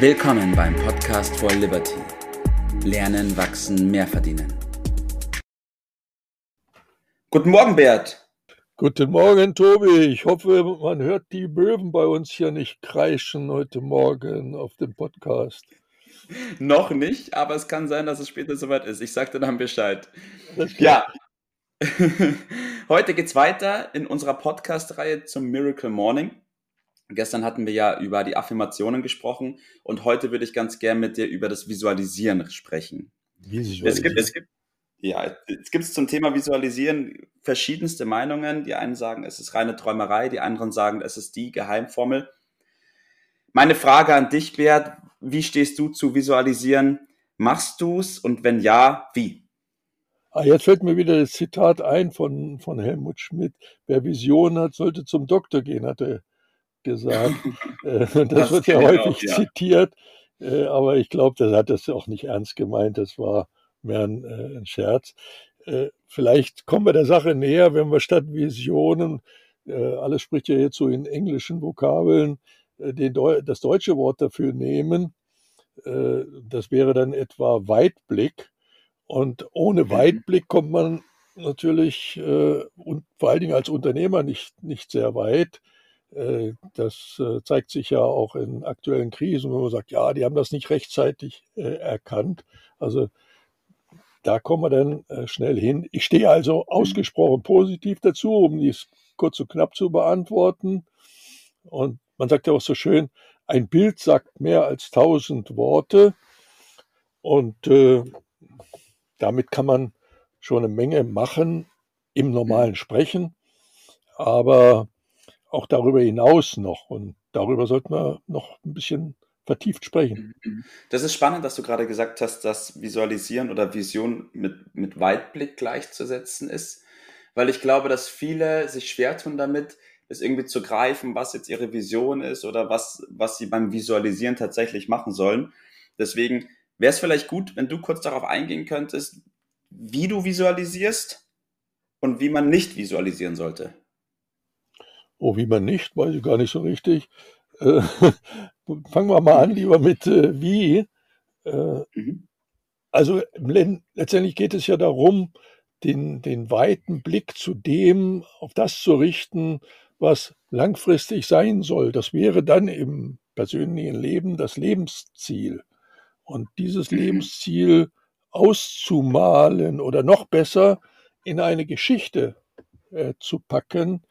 Willkommen beim Podcast for Liberty. Lernen, wachsen, mehr verdienen. Guten Morgen, Bert. Guten Morgen, Tobi. Ich hoffe, man hört die Möwen bei uns hier nicht kreischen heute Morgen auf dem Podcast. Noch nicht, aber es kann sein, dass es später soweit ist. Ich sage dir dann Bescheid. Ja. Heute geht es weiter in unserer Podcast-Reihe zum Miracle Morning. Gestern hatten wir ja über die Affirmationen gesprochen und heute würde ich ganz gern mit dir über das Visualisieren sprechen. Visualisieren. Es gibt, es gibt, ja, es gibt zum Thema Visualisieren verschiedenste Meinungen. Die einen sagen, es ist reine Träumerei, die anderen sagen, es ist die Geheimformel. Meine Frage an dich, Bert, wie stehst du zu Visualisieren? Machst du es und wenn ja, wie? Ah, jetzt fällt mir wieder das Zitat ein von, von Helmut Schmidt. Wer Visionen hat, sollte zum Doktor gehen, hat er gesagt. Äh, das, das, wird ja häufig auch, ja. zitiert, äh, aber ich glaube, das hat das auch nicht ernst gemeint. Das war mehr ein, äh, ein Scherz. Vielleicht kommen wir der Sache näher, wenn wir statt Visionen, alles spricht ja jetzt so in englischen Vokabeln, den, das deutsche Wort dafür nehmen. Das wäre dann etwa Weitblick. Und ohne mhm. Weitblick kommt man natürlich und vor allen Dingen als Unternehmer nicht, nicht sehr weit. Äh, das äh, zeigt sich ja auch in aktuellen Krisen, wo man sagt, ja, die haben das nicht rechtzeitig äh, erkannt. Also da kommen wir dann schnell hin. Ich stehe also ausgesprochen positiv dazu, um dies kurz und knapp zu beantworten. Und man sagt ja auch so schön, ein Bild sagt mehr als tausend Worte. Und äh, damit kann man schon eine Menge machen im normalen Sprechen. Aber auch darüber hinaus noch. Und darüber sollten wir noch ein bisschen vertieft sprechen. Mhm, mhm. Das ist spannend, dass du gerade gesagt hast, dass Visualisieren oder Vision mit, mit Weitblick gleichzusetzen ist, weil ich glaube, dass viele sich schwer tun damit, es irgendwie zu greifen, was jetzt ihre Vision ist oder was, was sie beim Visualisieren tatsächlich machen sollen. Deswegen wäre es vielleicht gut, wenn du kurz darauf eingehen könntest, wie du visualisierst und wie man nicht visualisieren sollte. Oh, wie man nicht, weiß ich gar nicht so richtig. Äh, fangen wir mal an, lieber mit äh, wie. Äh, mhm. Also letztendlich geht es ja darum, den, den weiten Blick zu dem, auf das zu richten, was langfristig sein soll. Das wäre dann im persönlichen Leben das Lebensziel. Und dieses mhm. Lebensziel auszumalen oder noch besser in eine Geschichte äh, zu packen,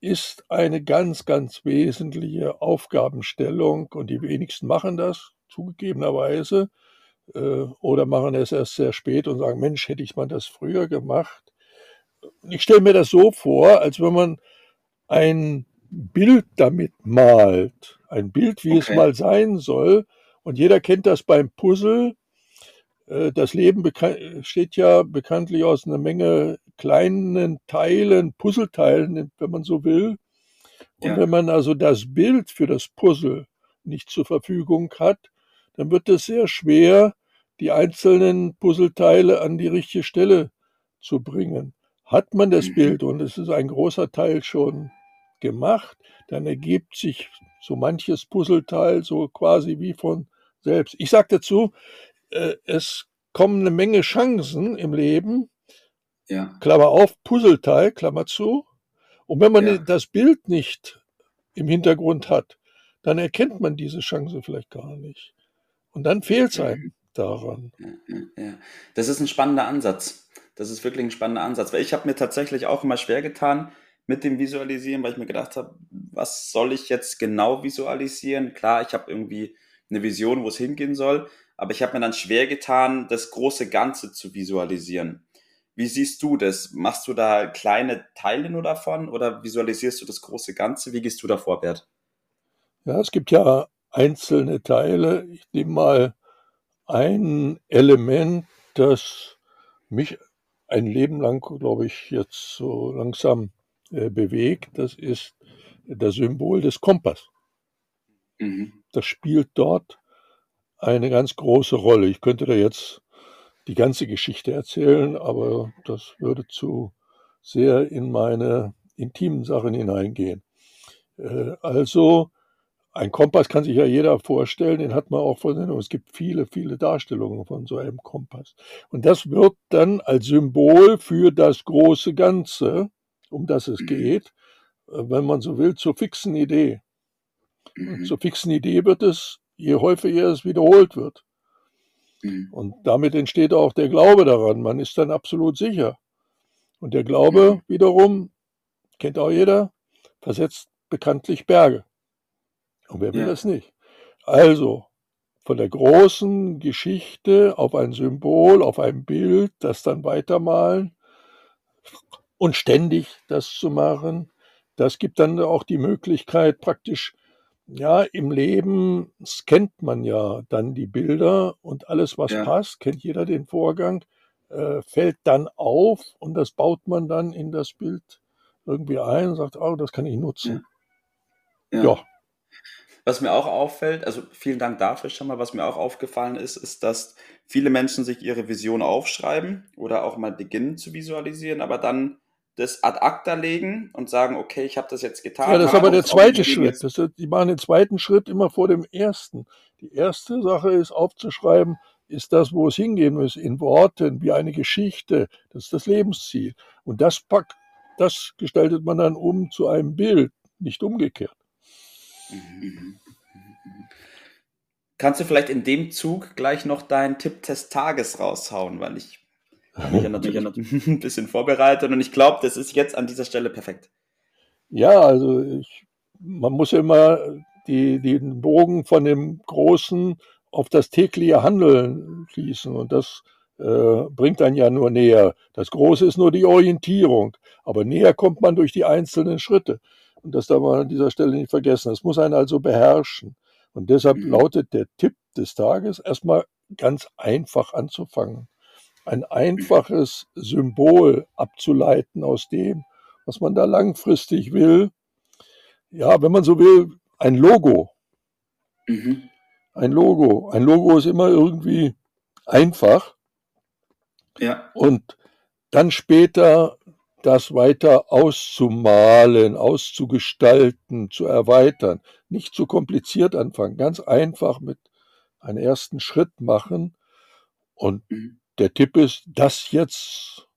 ist eine ganz, ganz wesentliche Aufgabenstellung und die wenigsten machen das, zugegebenerweise, äh, oder machen es erst sehr spät und sagen, Mensch, hätte ich mal das früher gemacht. Ich stelle mir das so vor, als wenn man ein Bild damit malt, ein Bild, wie okay. es mal sein soll, und jeder kennt das beim Puzzle. Äh, das Leben besteht ja bekanntlich aus einer Menge kleinen Teilen, Puzzleteilen, wenn man so will. Und ja. wenn man also das Bild für das Puzzle nicht zur Verfügung hat, dann wird es sehr schwer, die einzelnen Puzzleteile an die richtige Stelle zu bringen. Hat man das mhm. Bild und es ist ein großer Teil schon gemacht, dann ergibt sich so manches Puzzleteil so quasi wie von selbst. Ich sage dazu, äh, es kommen eine Menge Chancen im Leben, ja. Klammer auf, Puzzleteil, Klammer zu. Und wenn man ja. das Bild nicht im Hintergrund hat, dann erkennt man diese Chance vielleicht gar nicht. Und dann fehlt es einem daran. Ja, ja, Das ist ein spannender Ansatz. Das ist wirklich ein spannender Ansatz. Weil ich habe mir tatsächlich auch immer schwer getan mit dem Visualisieren, weil ich mir gedacht habe, was soll ich jetzt genau visualisieren? Klar, ich habe irgendwie eine Vision, wo es hingehen soll, aber ich habe mir dann schwer getan, das große Ganze zu visualisieren. Wie siehst du das? Machst du da kleine Teile nur davon oder visualisierst du das große Ganze? Wie gehst du da vor, Bert? Ja, es gibt ja einzelne Teile. Ich nehme mal ein Element, das mich ein Leben lang, glaube ich, jetzt so langsam äh, bewegt. Das ist das Symbol des Kompass. Mhm. Das spielt dort eine ganz große Rolle. Ich könnte da jetzt die ganze Geschichte erzählen, aber das würde zu sehr in meine intimen Sachen hineingehen. Äh, also ein Kompass kann sich ja jeder vorstellen, den hat man auch von. Es gibt viele, viele Darstellungen von so einem Kompass. Und das wird dann als Symbol für das große Ganze, um das es mhm. geht, äh, wenn man so will, zur fixen Idee. Und mhm. zur fixen Idee wird es, je häufiger es wiederholt wird. Mhm. Und damit entsteht auch der Glaube daran. Man ist dann absolut sicher. Und der Glaube wiederum, kennt auch jeder, versetzt bekanntlich Berge. Und wer will ja. das nicht? Also, von der großen Geschichte auf ein Symbol, auf ein Bild, das dann weitermalen und ständig das zu machen, das gibt dann auch die Möglichkeit, praktisch, ja, im Leben scannt man ja dann die Bilder und alles, was ja. passt, kennt jeder den Vorgang, äh, fällt dann auf und das baut man dann in das Bild irgendwie ein und sagt, oh, das kann ich nutzen. Ja. ja. Was mir auch auffällt, also vielen Dank dafür schon mal, was mir auch aufgefallen ist, ist, dass viele Menschen sich ihre Vision aufschreiben oder auch mal beginnen zu visualisieren, aber dann das ad acta legen und sagen, okay, ich habe das jetzt getan. Ja, das ist aber der zweite Schritt. Das, die machen den zweiten Schritt immer vor dem ersten. Die erste Sache ist aufzuschreiben, ist das, wo es hingehen muss, in Worten, wie eine Geschichte. Das ist das Lebensziel. Und das packt, das gestaltet man dann um zu einem Bild, nicht umgekehrt. Kannst du vielleicht in dem Zug gleich noch deinen Tipp des Tages raushauen, weil ich habe mich ja natürlich noch ein bisschen vorbereitet und ich glaube, das ist jetzt an dieser Stelle perfekt. Ja, also ich, man muss ja immer die, den Bogen von dem Großen auf das tägliche Handeln schließen und das äh, bringt dann ja nur näher. Das Große ist nur die Orientierung, aber näher kommt man durch die einzelnen Schritte. Und das darf man an dieser Stelle nicht vergessen. Das muss einen also beherrschen. Und deshalb mhm. lautet der Tipp des Tages erstmal ganz einfach anzufangen. Ein einfaches Symbol abzuleiten aus dem, was man da langfristig will. Ja, wenn man so will, ein Logo. Mhm. Ein Logo. Ein Logo ist immer irgendwie einfach. Ja. Und dann später das weiter auszumalen, auszugestalten, zu erweitern. Nicht zu kompliziert anfangen, ganz einfach mit einem ersten Schritt machen. Und mhm. Der Tipp ist, das jetzt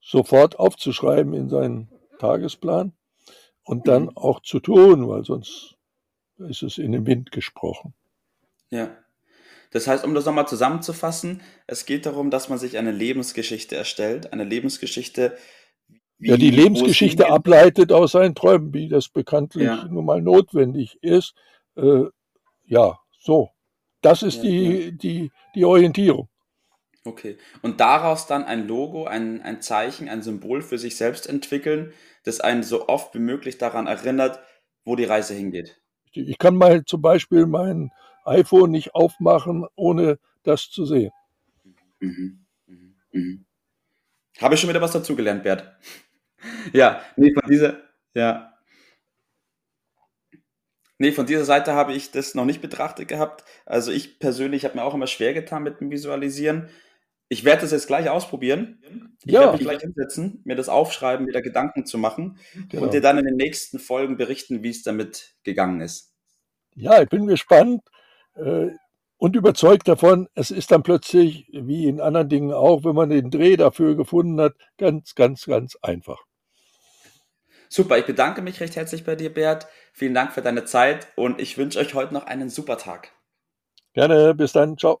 sofort aufzuschreiben in seinen Tagesplan und dann mhm. auch zu tun, weil sonst ist es in den Wind gesprochen. Ja. Das heißt, um das nochmal zusammenzufassen, es geht darum, dass man sich eine Lebensgeschichte erstellt, eine Lebensgeschichte, wie ja, die Lebensgeschichte ableitet aus seinen Träumen, wie das bekanntlich ja. nun mal notwendig ist. Äh, ja, so. Das ist ja, die, ja. Die, die Orientierung. Okay. Und daraus dann ein Logo, ein, ein Zeichen, ein Symbol für sich selbst entwickeln, das einen so oft wie möglich daran erinnert, wo die Reise hingeht. Ich kann mal zum Beispiel mein iPhone nicht aufmachen, ohne das zu sehen. Mhm. Mhm. Mhm. Habe ich schon wieder was dazugelernt, Bert ja, nee, von dieser, ja. Nee, von dieser Seite habe ich das noch nicht betrachtet gehabt. Also ich persönlich habe mir auch immer schwer getan mit dem Visualisieren. Ich werde das jetzt gleich ausprobieren. Ich ja. werde mich gleich hinsetzen, mir das aufschreiben, mir da Gedanken zu machen genau. und dir dann in den nächsten Folgen berichten, wie es damit gegangen ist. Ja, ich bin gespannt. Äh, und überzeugt davon, es ist dann plötzlich, wie in anderen Dingen auch, wenn man den Dreh dafür gefunden hat, ganz, ganz, ganz einfach. Super, ich bedanke mich recht herzlich bei dir, Bert. Vielen Dank für deine Zeit und ich wünsche euch heute noch einen super Tag. Gerne, bis dann, ciao.